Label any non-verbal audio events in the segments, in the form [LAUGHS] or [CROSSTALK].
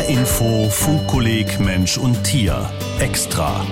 HR Info Funkkolleg Mensch und Tier extra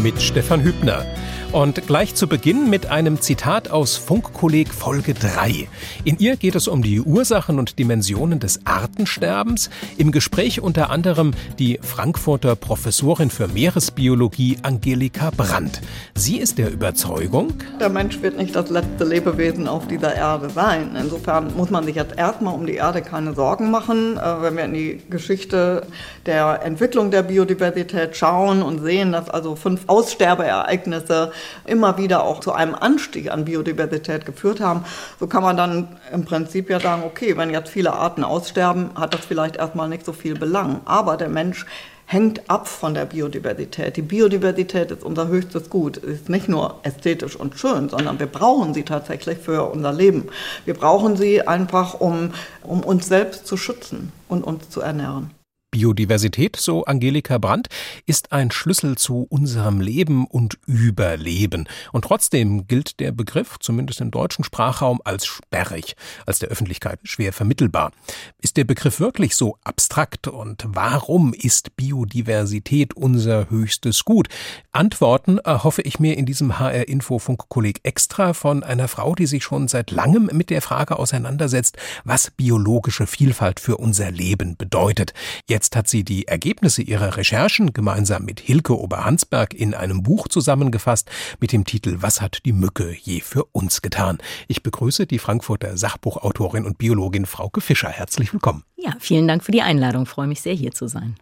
mit Stefan Hübner. Und gleich zu Beginn mit einem Zitat aus Funkkolleg Folge 3. In ihr geht es um die Ursachen und Dimensionen des Artensterbens. Im Gespräch unter anderem die Frankfurter Professorin für Meeresbiologie Angelika Brandt. Sie ist der Überzeugung, der Mensch wird nicht das letzte Lebewesen auf dieser Erde sein. Insofern muss man sich jetzt erstmal um die Erde keine Sorgen machen. Äh, wenn wir in die Geschichte der Entwicklung der Biodiversität schauen und sehen, dass also fünf Aussterbeereignisse immer wieder auch zu einem Anstieg an Biodiversität geführt haben, so kann man dann im Prinzip ja sagen, okay, wenn jetzt viele Arten aussterben, hat das vielleicht erstmal nicht so viel Belang. Aber der Mensch hängt ab von der Biodiversität. Die Biodiversität ist unser höchstes Gut. Sie ist nicht nur ästhetisch und schön, sondern wir brauchen sie tatsächlich für unser Leben. Wir brauchen sie einfach, um, um uns selbst zu schützen und uns zu ernähren. Biodiversität, so Angelika Brandt, ist ein Schlüssel zu unserem Leben und Überleben. Und trotzdem gilt der Begriff, zumindest im deutschen Sprachraum, als sperrig, als der Öffentlichkeit schwer vermittelbar. Ist der Begriff wirklich so abstrakt und warum ist Biodiversität unser höchstes Gut? Antworten erhoffe ich mir in diesem HR Info Funkkolleg extra von einer Frau, die sich schon seit langem mit der Frage auseinandersetzt, was biologische Vielfalt für unser Leben bedeutet. Jetzt Jetzt hat sie die Ergebnisse ihrer Recherchen gemeinsam mit Hilke Oberhansberg in einem Buch zusammengefasst mit dem Titel Was hat die Mücke je für uns getan? Ich begrüße die Frankfurter Sachbuchautorin und Biologin Frauke Fischer. Herzlich willkommen. Ja, vielen Dank für die Einladung. Ich freue mich sehr, hier zu sein.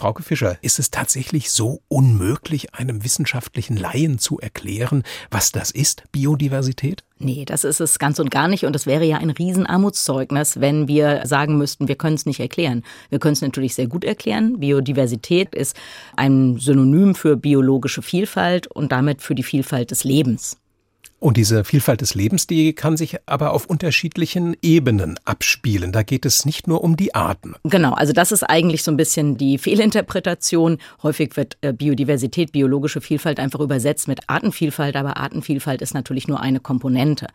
Frauke Fischer, ist es tatsächlich so unmöglich, einem wissenschaftlichen Laien zu erklären, was das ist, Biodiversität? Nee, das ist es ganz und gar nicht. Und es wäre ja ein Riesenarmutszeugnis, wenn wir sagen müssten, wir können es nicht erklären. Wir können es natürlich sehr gut erklären. Biodiversität ist ein Synonym für biologische Vielfalt und damit für die Vielfalt des Lebens. Und diese Vielfalt des Lebens, die kann sich aber auf unterschiedlichen Ebenen abspielen. Da geht es nicht nur um die Arten. Genau, also das ist eigentlich so ein bisschen die Fehlinterpretation. Häufig wird äh, Biodiversität, biologische Vielfalt einfach übersetzt mit Artenvielfalt, aber Artenvielfalt ist natürlich nur eine Komponente.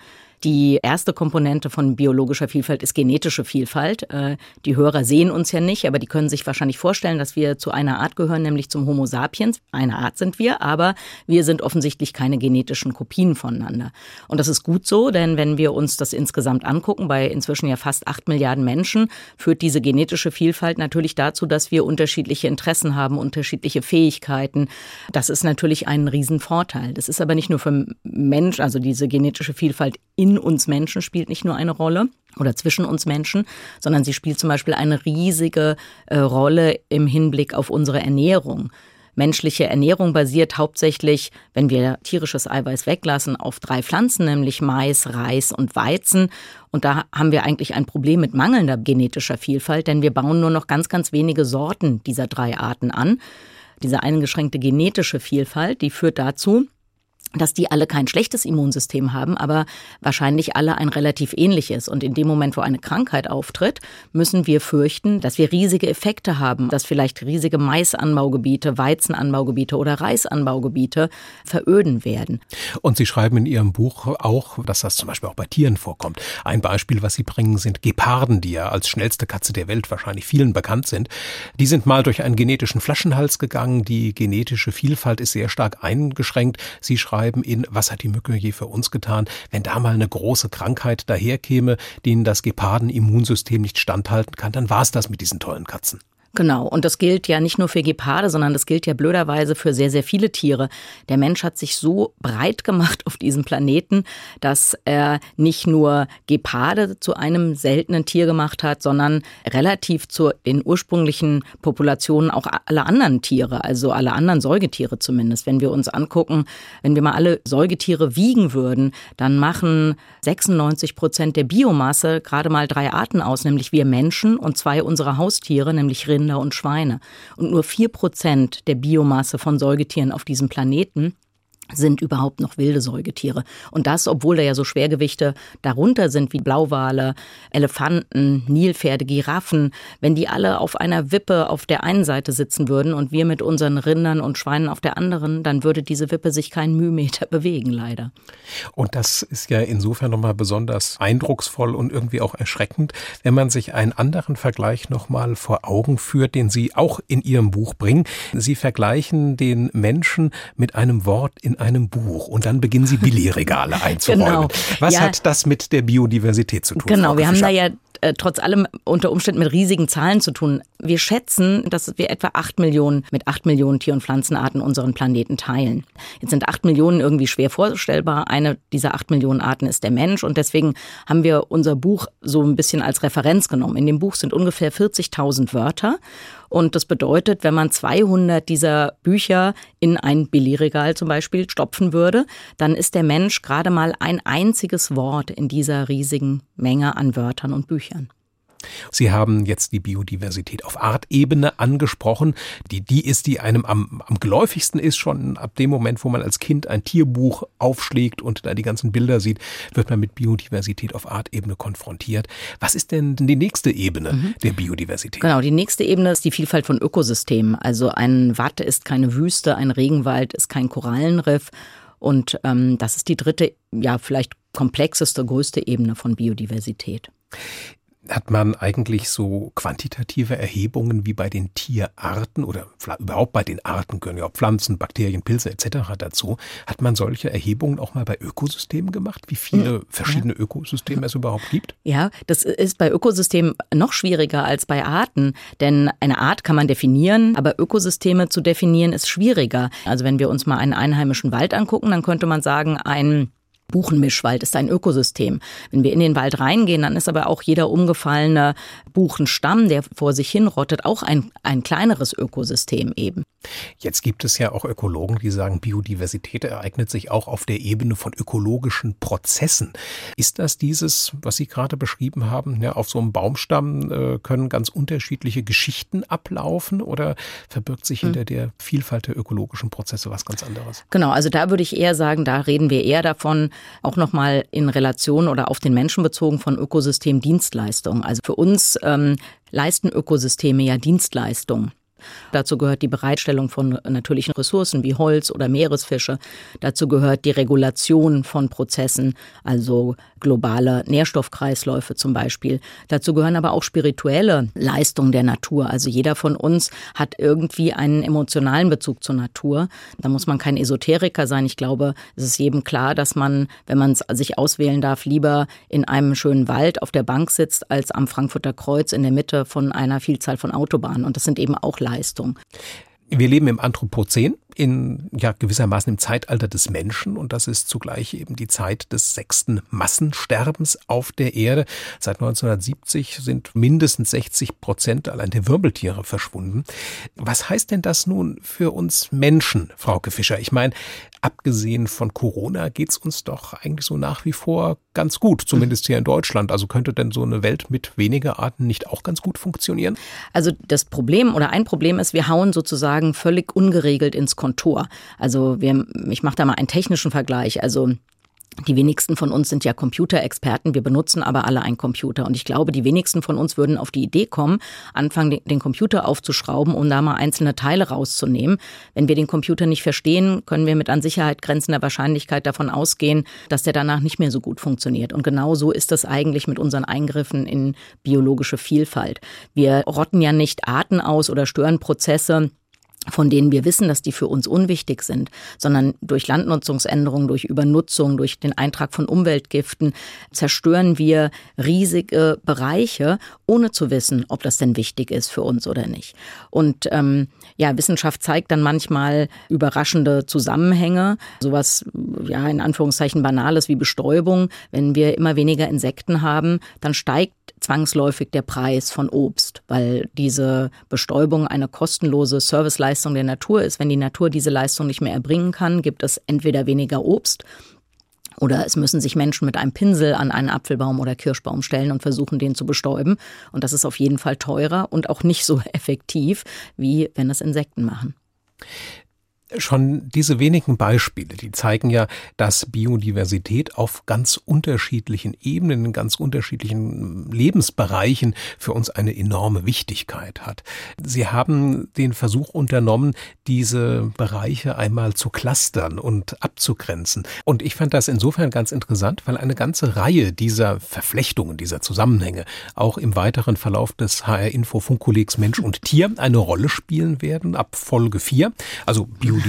Die erste Komponente von biologischer Vielfalt ist genetische Vielfalt. Äh, die Hörer sehen uns ja nicht, aber die können sich wahrscheinlich vorstellen, dass wir zu einer Art gehören, nämlich zum Homo sapiens. Eine Art sind wir, aber wir sind offensichtlich keine genetischen Kopien voneinander. Und das ist gut so, denn wenn wir uns das insgesamt angucken, bei inzwischen ja fast acht Milliarden Menschen, führt diese genetische Vielfalt natürlich dazu, dass wir unterschiedliche Interessen haben, unterschiedliche Fähigkeiten. Das ist natürlich ein Riesenvorteil. Das ist aber nicht nur für Mensch, also diese genetische Vielfalt in uns Menschen spielt nicht nur eine Rolle oder zwischen uns Menschen, sondern sie spielt zum Beispiel eine riesige äh, Rolle im Hinblick auf unsere Ernährung. Menschliche Ernährung basiert hauptsächlich, wenn wir tierisches Eiweiß weglassen, auf drei Pflanzen, nämlich Mais, Reis und Weizen. Und da haben wir eigentlich ein Problem mit mangelnder genetischer Vielfalt, denn wir bauen nur noch ganz, ganz wenige Sorten dieser drei Arten an. Diese eingeschränkte genetische Vielfalt, die führt dazu, dass die alle kein schlechtes Immunsystem haben, aber wahrscheinlich alle ein relativ ähnliches. Und in dem Moment, wo eine Krankheit auftritt, müssen wir fürchten, dass wir riesige Effekte haben, dass vielleicht riesige Maisanbaugebiete, Weizenanbaugebiete oder Reisanbaugebiete veröden werden. Und Sie schreiben in Ihrem Buch auch, dass das zum Beispiel auch bei Tieren vorkommt. Ein Beispiel, was Sie bringen, sind Geparden, die ja als schnellste Katze der Welt wahrscheinlich vielen bekannt sind. Die sind mal durch einen genetischen Flaschenhals gegangen. Die genetische Vielfalt ist sehr stark eingeschränkt. Sie schreiben, schreiben in Was hat die Mücke je für uns getan, wenn da mal eine große Krankheit daherkäme, denen das Geparden-Immunsystem nicht standhalten kann, dann war es das mit diesen tollen Katzen. Genau, und das gilt ja nicht nur für Geparde, sondern das gilt ja blöderweise für sehr, sehr viele Tiere. Der Mensch hat sich so breit gemacht auf diesem Planeten, dass er nicht nur Geparde zu einem seltenen Tier gemacht hat, sondern relativ zu den ursprünglichen Populationen auch alle anderen Tiere, also alle anderen Säugetiere zumindest. Wenn wir uns angucken, wenn wir mal alle Säugetiere wiegen würden, dann machen 96 Prozent der Biomasse gerade mal drei Arten aus, nämlich wir Menschen und zwei unserer Haustiere, nämlich Rinder Rinder und Schweine. Und nur vier Prozent der Biomasse von Säugetieren auf diesem Planeten sind überhaupt noch wilde Säugetiere. Und das, obwohl da ja so Schwergewichte darunter sind wie Blauwale, Elefanten, Nilpferde, Giraffen. Wenn die alle auf einer Wippe auf der einen Seite sitzen würden und wir mit unseren Rindern und Schweinen auf der anderen, dann würde diese Wippe sich keinen Mühmeter [LAUGHS] bewegen, leider. Und das ist ja insofern nochmal besonders eindrucksvoll und irgendwie auch erschreckend, wenn man sich einen anderen Vergleich nochmal vor Augen führt, den Sie auch in Ihrem Buch bringen. Sie vergleichen den Menschen mit einem Wort in einem Buch und dann beginnen Sie Billigregale [LAUGHS] einzuräumen. Genau. Was ja. hat das mit der Biodiversität zu tun? Genau, wir haben da ja äh, trotz allem unter Umständen mit riesigen Zahlen zu tun. Wir schätzen, dass wir etwa acht Millionen mit acht Millionen Tier- und Pflanzenarten unseren Planeten teilen. Jetzt sind acht Millionen irgendwie schwer vorstellbar. Eine dieser acht Millionen Arten ist der Mensch und deswegen haben wir unser Buch so ein bisschen als Referenz genommen. In dem Buch sind ungefähr 40.000 Wörter und das bedeutet, wenn man 200 dieser Bücher in ein Billigregal zum Beispiel stopfen würde, dann ist der Mensch gerade mal ein einziges Wort in dieser riesigen Menge an Wörtern und Büchern. Sie haben jetzt die Biodiversität auf Artebene angesprochen. Die, die ist, die einem am, am geläufigsten ist, schon ab dem Moment, wo man als Kind ein Tierbuch aufschlägt und da die ganzen Bilder sieht, wird man mit Biodiversität auf Artebene konfrontiert. Was ist denn die nächste Ebene mhm. der Biodiversität? Genau, die nächste Ebene ist die Vielfalt von Ökosystemen. Also ein Watt ist keine Wüste, ein Regenwald ist kein Korallenriff. Und ähm, das ist die dritte, ja, vielleicht komplexeste, größte Ebene von Biodiversität hat man eigentlich so quantitative Erhebungen wie bei den Tierarten oder überhaupt bei den Arten gehören ja auch Pflanzen, Bakterien, Pilze etc. dazu. Hat man solche Erhebungen auch mal bei Ökosystemen gemacht, wie viele verschiedene ja. Ökosysteme es überhaupt gibt? Ja, das ist bei Ökosystemen noch schwieriger als bei Arten, denn eine Art kann man definieren, aber Ökosysteme zu definieren ist schwieriger. Also wenn wir uns mal einen einheimischen Wald angucken, dann könnte man sagen, ein Buchenmischwald ist ein Ökosystem. Wenn wir in den Wald reingehen, dann ist aber auch jeder umgefallene Buchenstamm, der vor sich hin rottet, auch ein, ein kleineres Ökosystem eben. Jetzt gibt es ja auch Ökologen, die sagen, Biodiversität ereignet sich auch auf der Ebene von ökologischen Prozessen. Ist das dieses, was Sie gerade beschrieben haben? Ja, auf so einem Baumstamm äh, können ganz unterschiedliche Geschichten ablaufen oder verbirgt sich hinter hm. der Vielfalt der ökologischen Prozesse was ganz anderes? Genau, also da würde ich eher sagen, da reden wir eher davon, auch nochmal in Relation oder auf den Menschen bezogen von Ökosystemdienstleistungen. Also für uns ähm, leisten Ökosysteme ja Dienstleistungen. Dazu gehört die Bereitstellung von natürlichen Ressourcen wie Holz oder Meeresfische. Dazu gehört die Regulation von Prozessen, also globale Nährstoffkreisläufe zum Beispiel. Dazu gehören aber auch spirituelle Leistungen der Natur. Also jeder von uns hat irgendwie einen emotionalen Bezug zur Natur. Da muss man kein Esoteriker sein. Ich glaube, es ist jedem klar, dass man, wenn man es sich auswählen darf, lieber in einem schönen Wald auf der Bank sitzt, als am Frankfurter Kreuz in der Mitte von einer Vielzahl von Autobahnen. Und das sind eben auch Leistungen. Wir leben im Anthropozän, in ja gewissermaßen im Zeitalter des Menschen und das ist zugleich eben die Zeit des sechsten Massensterbens auf der Erde. Seit 1970 sind mindestens 60 Prozent allein der Wirbeltiere verschwunden. Was heißt denn das nun für uns Menschen, Frauke Fischer? Ich meine, abgesehen von Corona geht's uns doch eigentlich so nach wie vor ganz gut, zumindest hier in Deutschland. Also könnte denn so eine Welt mit weniger Arten nicht auch ganz gut funktionieren? Also das Problem oder ein Problem ist, wir hauen sozusagen völlig ungeregelt ins Kontor. Also wir, ich mache da mal einen technischen Vergleich. Also die wenigsten von uns sind ja Computerexperten, wir benutzen aber alle einen Computer. Und ich glaube, die wenigsten von uns würden auf die Idee kommen, anfangen, den Computer aufzuschrauben, um da mal einzelne Teile rauszunehmen. Wenn wir den Computer nicht verstehen, können wir mit an Sicherheit grenzender Wahrscheinlichkeit davon ausgehen, dass der danach nicht mehr so gut funktioniert. Und genau so ist das eigentlich mit unseren Eingriffen in biologische Vielfalt. Wir rotten ja nicht Arten aus oder stören Prozesse, von denen wir wissen, dass die für uns unwichtig sind, sondern durch Landnutzungsänderungen, durch Übernutzung, durch den Eintrag von Umweltgiften zerstören wir riesige Bereiche, ohne zu wissen, ob das denn wichtig ist für uns oder nicht. Und ähm, ja, Wissenschaft zeigt dann manchmal überraschende Zusammenhänge, sowas ja in Anführungszeichen banales wie Bestäubung. Wenn wir immer weniger Insekten haben, dann steigt zwangsläufig der Preis von Obst, weil diese Bestäubung eine kostenlose Serviceleistung der Natur ist. Wenn die Natur diese Leistung nicht mehr erbringen kann, gibt es entweder weniger Obst oder es müssen sich Menschen mit einem Pinsel an einen Apfelbaum oder Kirschbaum stellen und versuchen, den zu bestäuben. Und das ist auf jeden Fall teurer und auch nicht so [LAUGHS] effektiv, wie wenn es Insekten machen. Schon diese wenigen Beispiele, die zeigen ja, dass Biodiversität auf ganz unterschiedlichen Ebenen, in ganz unterschiedlichen Lebensbereichen für uns eine enorme Wichtigkeit hat. Sie haben den Versuch unternommen, diese Bereiche einmal zu clustern und abzugrenzen. Und ich fand das insofern ganz interessant, weil eine ganze Reihe dieser Verflechtungen, dieser Zusammenhänge auch im weiteren Verlauf des HR Info Funkkollegs Mensch und Tier eine Rolle spielen werden ab Folge 4. Also Biodiversität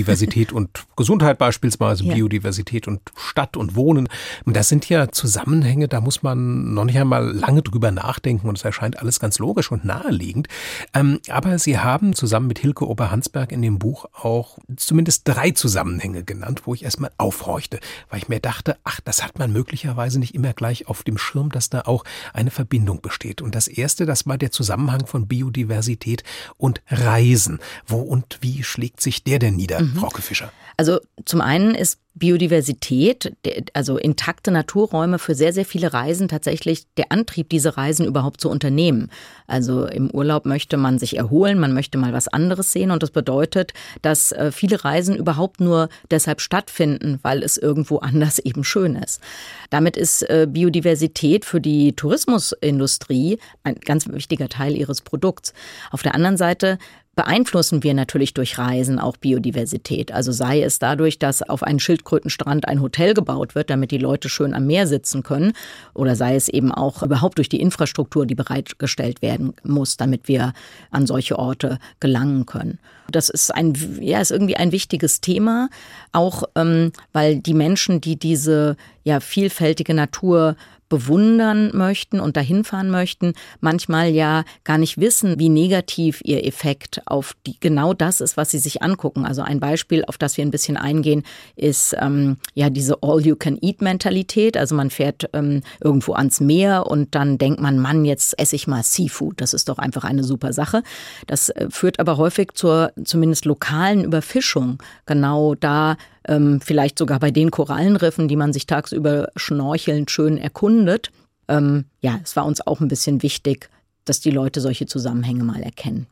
und Gesundheit beispielsweise, ja. Biodiversität und Stadt und Wohnen. Das sind ja Zusammenhänge, da muss man noch nicht einmal lange drüber nachdenken und es erscheint alles ganz logisch und naheliegend. Ähm, aber Sie haben zusammen mit Hilke Oberhansberg in dem Buch auch zumindest drei Zusammenhänge genannt, wo ich erstmal aufhorchte, weil ich mir dachte, ach, das hat man möglicherweise nicht immer gleich auf dem Schirm, dass da auch eine Verbindung besteht. Und das erste, das war der Zusammenhang von Biodiversität und Reisen. Wo und wie schlägt sich der denn nieder, mhm. Frauke Fischer? Also zum einen ist Biodiversität, also intakte Naturräume für sehr, sehr viele Reisen tatsächlich der Antrieb, diese Reisen überhaupt zu unternehmen. Also im Urlaub möchte man sich erholen, man möchte mal was anderes sehen und das bedeutet, dass äh, viele Reisen überhaupt nur deshalb stattfinden, weil es irgendwo [LAUGHS] anders eben schön ist. Damit ist äh, Biodiversität für die Tourismusindustrie ein ganz wichtiger Teil ihres Produkts. Auf der anderen Seite beeinflussen wir natürlich durch Reisen auch Biodiversität. Also sei es dadurch, dass auf einen Schildkrötenstrand ein Hotel gebaut wird, damit die Leute schön am Meer sitzen können, oder sei es eben auch überhaupt durch die Infrastruktur, die bereitgestellt werden muss, damit wir an solche Orte gelangen können. Das ist ein, ja, ist irgendwie ein wichtiges Thema, auch ähm, weil die Menschen, die diese ja vielfältige Natur bewundern möchten und dahin fahren möchten, manchmal ja gar nicht wissen, wie negativ ihr Effekt auf die, genau das ist, was sie sich angucken. Also ein Beispiel, auf das wir ein bisschen eingehen, ist ähm, ja diese All-You-Can-Eat-Mentalität. Also man fährt ähm, irgendwo ans Meer und dann denkt man, Mann, jetzt esse ich mal Seafood. Das ist doch einfach eine super Sache. Das äh, führt aber häufig zur zumindest lokalen Überfischung. Genau da ähm, vielleicht sogar bei den Korallenriffen, die man sich tagsüber schnorchelnd schön erkundet. Ähm, ja, es war uns auch ein bisschen wichtig, dass die Leute solche Zusammenhänge mal erkennen.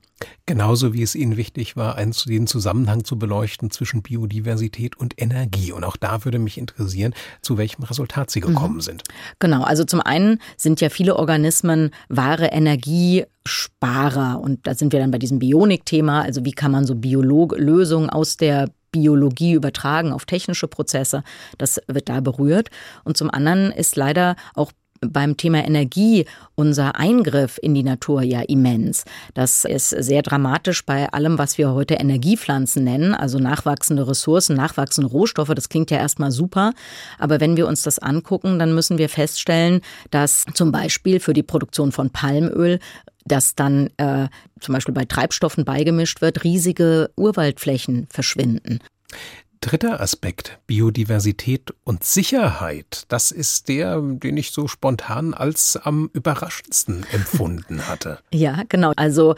Genauso wie es Ihnen wichtig war, einen, den Zusammenhang zu beleuchten zwischen Biodiversität und Energie. Und auch da würde mich interessieren, zu welchem Resultat Sie gekommen mhm. sind. Genau, also zum einen sind ja viele Organismen wahre Energiesparer. Und da sind wir dann bei diesem Bionik-Thema. Also wie kann man so Biolog Lösungen aus der Biologie übertragen auf technische Prozesse. Das wird da berührt. Und zum anderen ist leider auch beim Thema Energie unser Eingriff in die Natur ja immens. Das ist sehr dramatisch bei allem, was wir heute Energiepflanzen nennen, also nachwachsende Ressourcen, nachwachsende Rohstoffe. Das klingt ja erstmal super. Aber wenn wir uns das angucken, dann müssen wir feststellen, dass zum Beispiel für die Produktion von Palmöl das dann äh, zum Beispiel bei Treibstoffen beigemischt wird, riesige Urwaldflächen verschwinden. Dritter Aspekt, Biodiversität und Sicherheit, das ist der, den ich so spontan als am überraschendsten empfunden hatte. [LAUGHS] Ja, genau. Also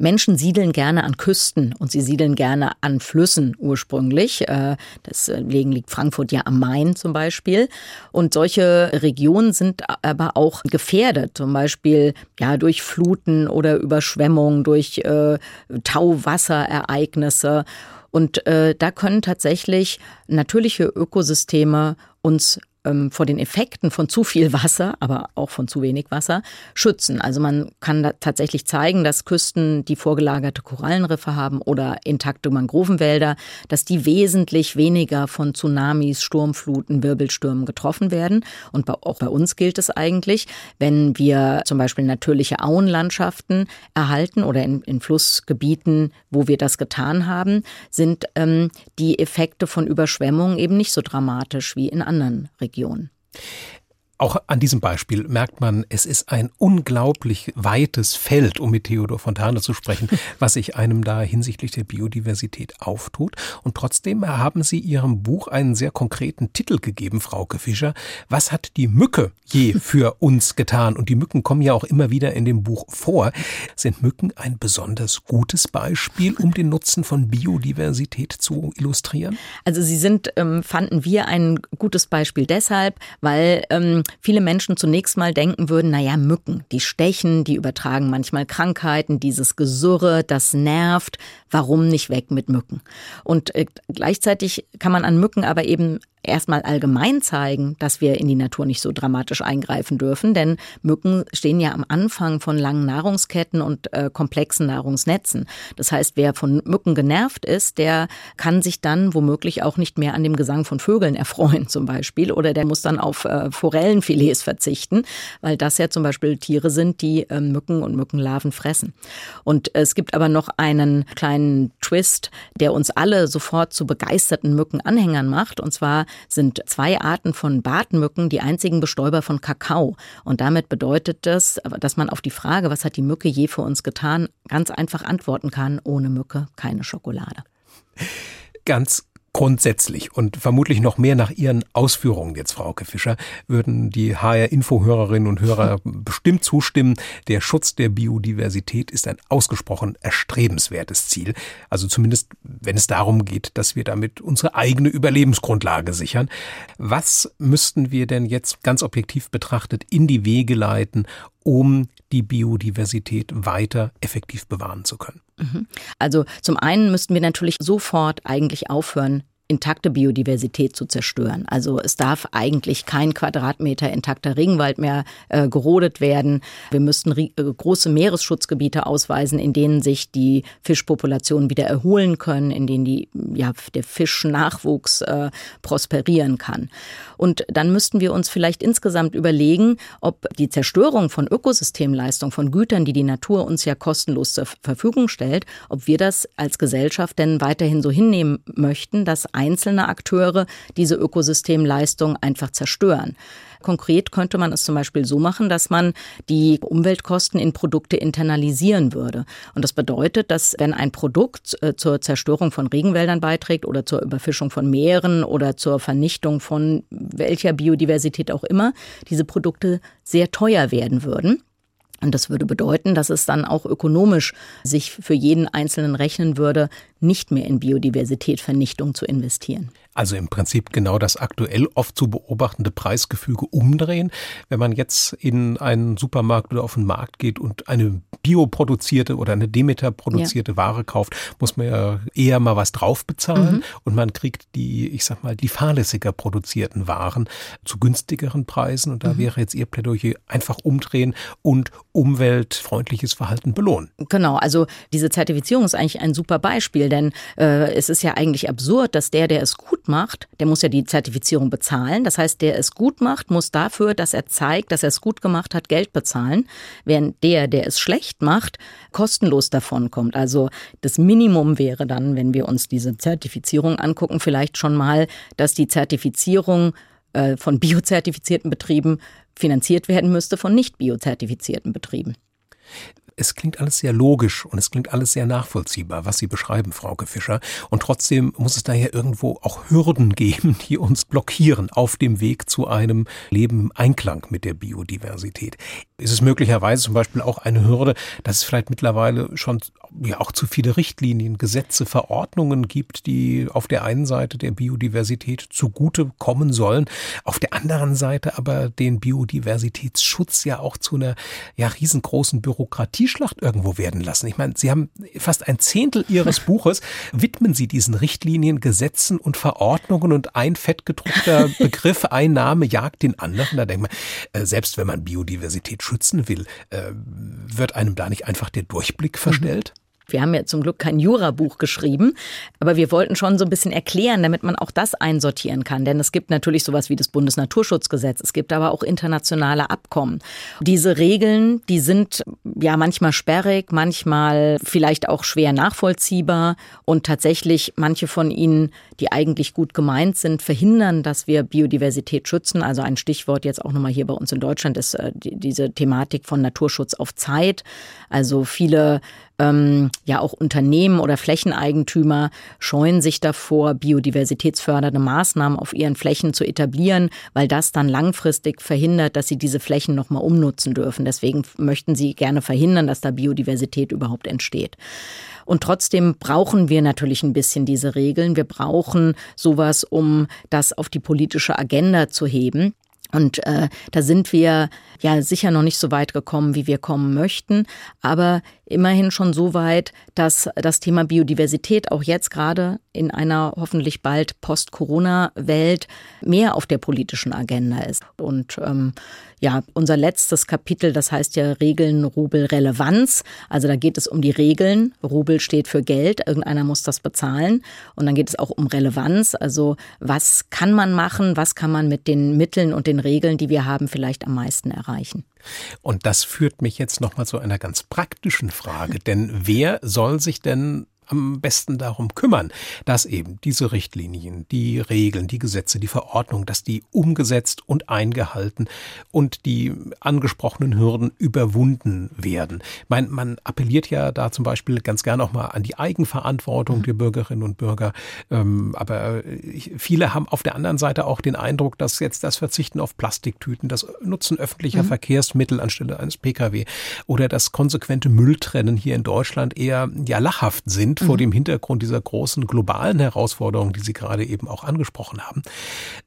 Menschen siedeln gerne an Küsten und sie siedeln gerne an Flüssen ursprünglich. Äh, deswegen liegt Frankfurt ja am Main zum Beispiel. Und solche Regionen sind aber auch gefährdet, zum Beispiel ja durch Fluten oder Überschwemmungen, durch äh, Tauwasserereignisse. Und äh, da können tatsächlich natürliche Ökosysteme uns ähm, vor den Effekten von zu viel Wasser, aber auch von zu wenig Wasser schützen. Also man kann tatsächlich zeigen, dass Küsten, die vorgelagerte Korallenriffe haben oder intakte Mangrovenwälder, dass die wesentlich weniger von Tsunamis, Sturmfluten, Wirbelstürmen getroffen werden. Und auch bei uns gilt es eigentlich, wenn wir zum Beispiel natürliche Auenlandschaften erhalten oder in, in Flussgebieten, wo wir das getan haben, sind ähm, die Effekte von Überschwemmungen eben nicht so dramatisch wie in anderen Regionen. Region. Auch an diesem Beispiel merkt man, es ist ein unglaublich weites Feld, um mit Theodor Fontane zu sprechen, [LAUGHS] was sich einem da hinsichtlich der Biodiversität auftut. Und trotzdem haben Sie Ihrem Buch einen sehr konkreten Titel gegeben, Frauke Fischer. Was hat die Mücke je [LAUGHS] für uns getan? Und die Mücken kommen ja auch immer wieder in dem Buch vor. Sind Mücken ein besonders gutes Beispiel, um den Nutzen von Biodiversität zu illustrieren? Also sie sind, ähm, fanden wir ein gutes Beispiel deshalb, weil ähm, viele Menschen zunächst mal denken würden, naja, Mücken, die stechen, die übertragen manchmal Krankheiten, dieses Gesurre, das nervt, warum nicht weg mit Mücken? Und äh, gleichzeitig kann man an Mücken aber eben erstmal allgemein zeigen, dass wir in die Natur nicht so dramatisch eingreifen dürfen, denn Mücken stehen ja am Anfang von langen Nahrungsketten und äh, komplexen Nahrungsnetzen. Das heißt, wer von Mücken genervt ist, der kann sich dann womöglich auch nicht mehr an dem Gesang von Vögeln erfreuen [LAUGHS] zum Beispiel oder der muss dann auf äh, Forellenfilets verzichten, weil das ja zum Beispiel Tiere sind, die äh, Mücken und Mückenlarven fressen. Und es gibt aber noch einen kleinen Twist, der uns alle sofort zu begeisterten Mückenanhängern macht und zwar sind zwei Arten von Bartmücken die einzigen Bestäuber von Kakao. Und damit bedeutet das, dass man auf die Frage, was hat die Mücke je für uns getan, ganz einfach antworten kann, ohne Mücke keine Schokolade. Ganz grundsätzlich und vermutlich noch mehr nach Ihren Ausführungen jetzt, Frauke Fischer, würden die HR-Info-Hörerinnen und Hörer [LAUGHS] bestimmt zustimmen. Der Schutz der Biodiversität ist ein ausgesprochen erstrebenswertes Ziel. Also zumindest, wenn es darum geht, dass wir damit unsere eigene Überlebensgrundlage sichern. Was müssten wir denn jetzt ganz objektiv betrachtet in die Wege leiten, um die Biodiversität weiter effektiv bewahren zu können? Mhm. Also zum einen müssten wir natürlich sofort eigentlich aufhören, intakte Biodiversität zu zerstören. Also es darf eigentlich kein Quadratmeter intakter Regenwald mehr äh, gerodet werden. Wir müssten äh, große Meeresschutzgebiete ausweisen, in denen sich die Fischpopulationen wieder erholen können, in denen die, ja, der Fischnachwuchs äh, prosperieren kann. Und dann müssten wir uns vielleicht insgesamt überlegen, ob die Zerstörung von Ökosystemleistung, von Gütern, die die Natur uns ja kostenlos zur Verfügung stellt, ob wir das als Gesellschaft denn weiterhin so hinnehmen möchten, dass einzelne Akteure diese Ökosystemleistung einfach zerstören. Konkret könnte man es zum Beispiel so machen, dass man die Umweltkosten in Produkte internalisieren würde. Und das bedeutet, dass wenn ein Produkt äh, zur Zerstörung von Regenwäldern beiträgt oder zur Überfischung von Meeren oder zur Vernichtung von welcher Biodiversität auch immer, diese Produkte sehr teuer werden würden. Und das würde bedeuten, dass es dann auch ökonomisch sich für jeden Einzelnen rechnen würde, nicht mehr in Biodiversitätvernichtung zu investieren. Also im Prinzip genau das aktuell oft zu beobachtende Preisgefüge umdrehen. Wenn man jetzt in einen Supermarkt oder auf den Markt geht und eine bioproduzierte oder eine Demeter produzierte ja. Ware kauft, muss man ja eher mal was drauf bezahlen mhm. und man kriegt die, ich sag mal, die fahrlässiger produzierten Waren zu günstigeren Preisen und da mhm. wäre jetzt Ihr Plädoyer einfach umdrehen und umweltfreundliches Verhalten belohnen. Genau, also diese Zertifizierung ist eigentlich ein super Beispiel, denn äh, es ist ja eigentlich absurd, dass der, der es gut macht, der muss ja die Zertifizierung bezahlen. Das heißt, der es gut macht, muss dafür, dass er zeigt, dass er es gut gemacht hat, Geld bezahlen, während der, der es schlecht macht, kostenlos davon kommt. Also das Minimum wäre dann, wenn wir uns diese Zertifizierung angucken, vielleicht schon mal, dass die Zertifizierung äh, von biozertifizierten Betrieben finanziert werden müsste von nicht biozertifizierten Betrieben. Es klingt alles sehr logisch und es klingt alles sehr nachvollziehbar, was Sie beschreiben, Frauke Fischer. Und trotzdem muss es daher irgendwo auch Hürden [LAUGHS] geben, die uns blockieren auf dem Weg zu einem Leben im Einklang mit der Biodiversität. Ist es möglicherweise zum Beispiel auch eine Hürde, dass es vielleicht mittlerweile schon ja auch zu viele Richtlinien, Gesetze, Verordnungen gibt, die auf der einen Seite der Biodiversität zugute kommen sollen, auf der anderen Seite aber den Biodiversitätsschutz ja auch zu einer ja riesengroßen Bürokratieschlacht irgendwo werden lassen. Ich meine, Sie haben fast ein Zehntel Ihres [LAUGHS] Buches widmen Sie diesen Richtlinien, Gesetzen und Verordnungen und ein fettgedruckter [LAUGHS] Begriff, ein Name jagt den anderen. Da denkt man, äh, selbst wenn man Biodiversität schützen will, äh, wird einem da nicht einfach der Durchblick verstellt? Wir haben ja zum Glück kein Jurabuch geschrieben, aber wir wollten schon so ein bisschen erklären, damit man auch das einsortieren kann. Denn es gibt natürlich sowas wie das Bundesnaturschutzgesetz, es gibt aber auch internationale Abkommen. Diese Regeln, die sind ja manchmal sperrig, manchmal vielleicht auch schwer nachvollziehbar und tatsächlich manche von ihnen, die eigentlich gut gemeint sind, verhindern, dass wir Biodiversität schützen. Also ein Stichwort jetzt auch nochmal hier bei uns in Deutschland ist äh, diese Thematik von Naturschutz auf Zeit. Also viele ähm, ja auch Unternehmen oder Flächeneigentümer scheuen sich davor, biodiversitätsfördernde Maßnahmen auf ihren Flächen zu etablieren, weil das dann langfristig verhindert, dass sie diese Flächen nochmal umnutzen dürfen. Deswegen möchten sie gerne verhindern, dass da Biodiversität überhaupt entsteht. Und trotzdem brauchen wir natürlich ein bisschen diese Regeln. Wir brauchen sowas, um das auf die politische Agenda zu heben. Und äh, da sind wir ja sicher noch nicht so weit gekommen, wie wir kommen möchten, aber immerhin schon so weit, dass das Thema Biodiversität auch jetzt gerade in einer hoffentlich bald Post-Corona-Welt mehr auf der politischen Agenda ist. Und ähm, ja, unser letztes Kapitel, das heißt ja Regeln, Rubel, Relevanz. Also da geht es um die Regeln. Rubel steht für Geld, irgendeiner muss das bezahlen. Und dann geht es auch um Relevanz. Also was kann man machen, was kann man mit den Mitteln und den Regeln, die wir haben, vielleicht am meisten erreichen. Und das führt mich jetzt nochmal zu einer ganz praktischen Frage. Denn wer soll sich denn am besten darum kümmern, dass eben diese Richtlinien, die Regeln, die Gesetze, die Verordnungen, dass die umgesetzt und eingehalten und die angesprochenen Hürden überwunden werden. Man, man appelliert ja da zum Beispiel ganz gern auch mal an die Eigenverantwortung mhm. der Bürgerinnen und Bürger. Ähm, aber viele haben auf der anderen Seite auch den Eindruck, dass jetzt das Verzichten auf Plastiktüten, das Nutzen öffentlicher mhm. Verkehrsmittel anstelle eines Pkw oder das konsequente Mülltrennen hier in Deutschland eher ja lachhaft sind vor mhm. dem Hintergrund dieser großen globalen Herausforderungen, die Sie gerade eben auch angesprochen haben.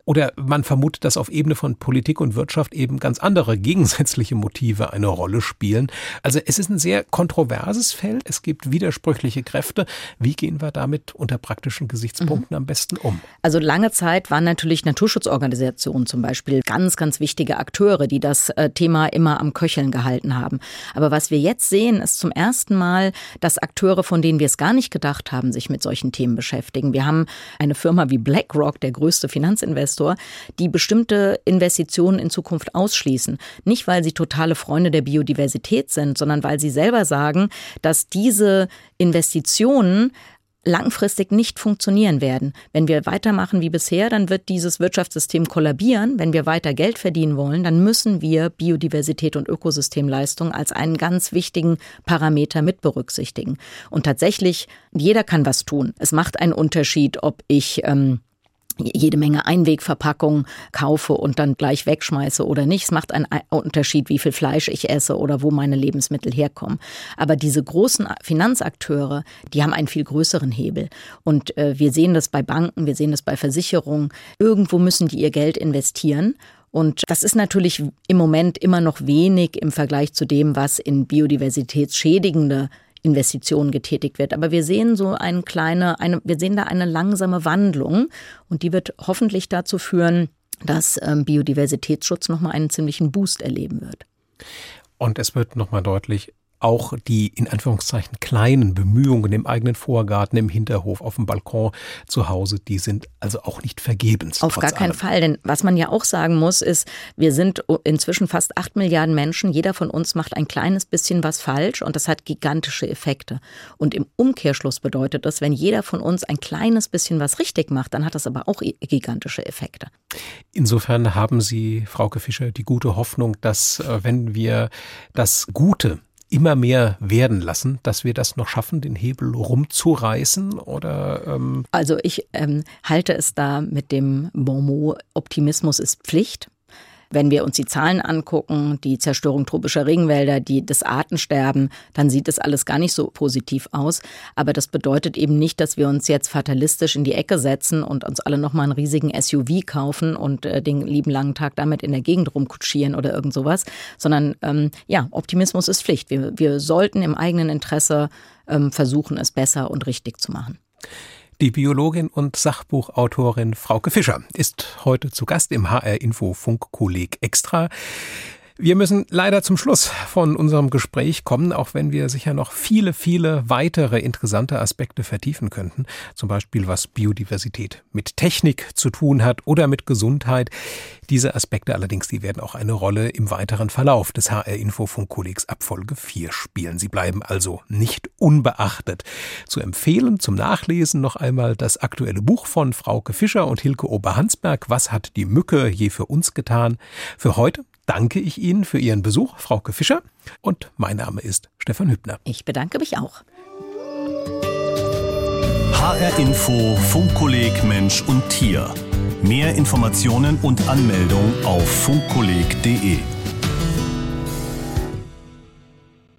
Oder man vermutet, dass auf Ebene von Politik und Wirtschaft eben ganz andere gegensätzliche Motive eine Rolle spielen. Also es ist ein sehr kontroverses Feld. Es gibt widersprüchliche Kräfte. Wie gehen wir damit unter praktischen Gesichtspunkten mhm. am besten um? Also lange Zeit waren natürlich Naturschutzorganisationen zum Beispiel ganz, ganz wichtige Akteure, die das äh, Thema immer am Köcheln gehalten haben. Aber was wir jetzt sehen, ist zum ersten Mal, dass Akteure, von denen wir es gar nicht gedacht haben, sich mit solchen Themen beschäftigen. Wir haben eine Firma wie BlackRock, der größte Finanzinvestor, die bestimmte Investitionen in Zukunft ausschließen. Nicht, weil sie totale Freunde der Biodiversität sind, sondern weil sie selber sagen, dass diese Investitionen langfristig nicht funktionieren werden. Wenn wir weitermachen wie bisher, dann wird dieses Wirtschaftssystem kollabieren. Wenn wir weiter Geld verdienen wollen, dann müssen wir Biodiversität und Ökosystemleistung als einen ganz wichtigen Parameter mit berücksichtigen. Und tatsächlich, jeder kann was tun. Es macht einen Unterschied, ob ich ähm, jede Menge Einwegverpackungen kaufe und dann gleich wegschmeiße oder nicht. Es macht einen Unterschied, wie viel Fleisch ich esse oder wo meine Lebensmittel herkommen. Aber diese großen Finanzakteure, die haben einen viel größeren Hebel. Und äh, wir sehen das bei Banken, wir sehen das bei Versicherungen. Irgendwo müssen die ihr Geld investieren. Und das ist natürlich im Moment immer noch wenig im Vergleich zu dem, was in biodiversitätsschädigende Investitionen getätigt wird. Aber wir sehen so eine kleine, eine, wir sehen da eine langsame Wandlung und die wird hoffentlich dazu führen, dass ähm, Biodiversitätsschutz nochmal einen ziemlichen Boost erleben wird. Und es wird nochmal deutlich, auch die in Anführungszeichen kleinen Bemühungen im eigenen Vorgarten, im Hinterhof, auf dem Balkon zu Hause, die sind also auch nicht vergebens. Auf gar keinen allem. Fall, denn was man ja auch sagen muss, ist, wir sind inzwischen fast acht Milliarden Menschen. Jeder von uns macht ein kleines bisschen was falsch und das hat gigantische Effekte. Und im Umkehrschluss bedeutet das, wenn jeder von uns ein kleines bisschen was richtig macht, dann hat das aber auch gigantische Effekte. Insofern haben Sie, Frauke Fischer, die gute Hoffnung, dass äh, wenn wir das Gute immer mehr werden lassen, dass wir das noch schaffen, den Hebel rumzureißen? Oder ähm also ich ähm, halte es da mit dem Bonmot Optimismus ist Pflicht. Wenn wir uns die Zahlen angucken, die Zerstörung tropischer Regenwälder, die, das Artensterben, dann sieht es alles gar nicht so positiv aus. Aber das bedeutet eben nicht, dass wir uns jetzt fatalistisch in die Ecke setzen und uns alle nochmal einen riesigen SUV kaufen und äh, den lieben langen Tag damit in der Gegend rumkutschieren oder irgend sowas, sondern ähm, ja, Optimismus ist Pflicht. Wir, wir sollten im eigenen Interesse ähm, versuchen, es besser und richtig zu machen. Die Biologin und Sachbuchautorin Frauke Fischer ist heute zu Gast im HR Info Funkkolleg Extra. Wir müssen leider zum Schluss von unserem Gespräch kommen, auch wenn wir sicher noch viele, viele weitere interessante Aspekte vertiefen könnten. Zum Beispiel, was Biodiversität mit Technik zu tun hat oder mit Gesundheit. Diese Aspekte allerdings, die werden auch eine Rolle im weiteren Verlauf des HR Infofunkkollegs Abfolge 4 spielen. Sie bleiben also nicht unbeachtet. Zu empfehlen zum Nachlesen noch einmal das aktuelle Buch von Frauke Fischer und Hilke Oberhansberg. Was hat die Mücke je für uns getan? Für heute danke ich Ihnen für Ihren Besuch, Frauke Fischer. Und mein Name ist Stefan Hübner. Ich bedanke mich auch. HR Info Funkkolleg Mensch und Tier. Mehr Informationen und Anmeldung auf funkkolleg.de.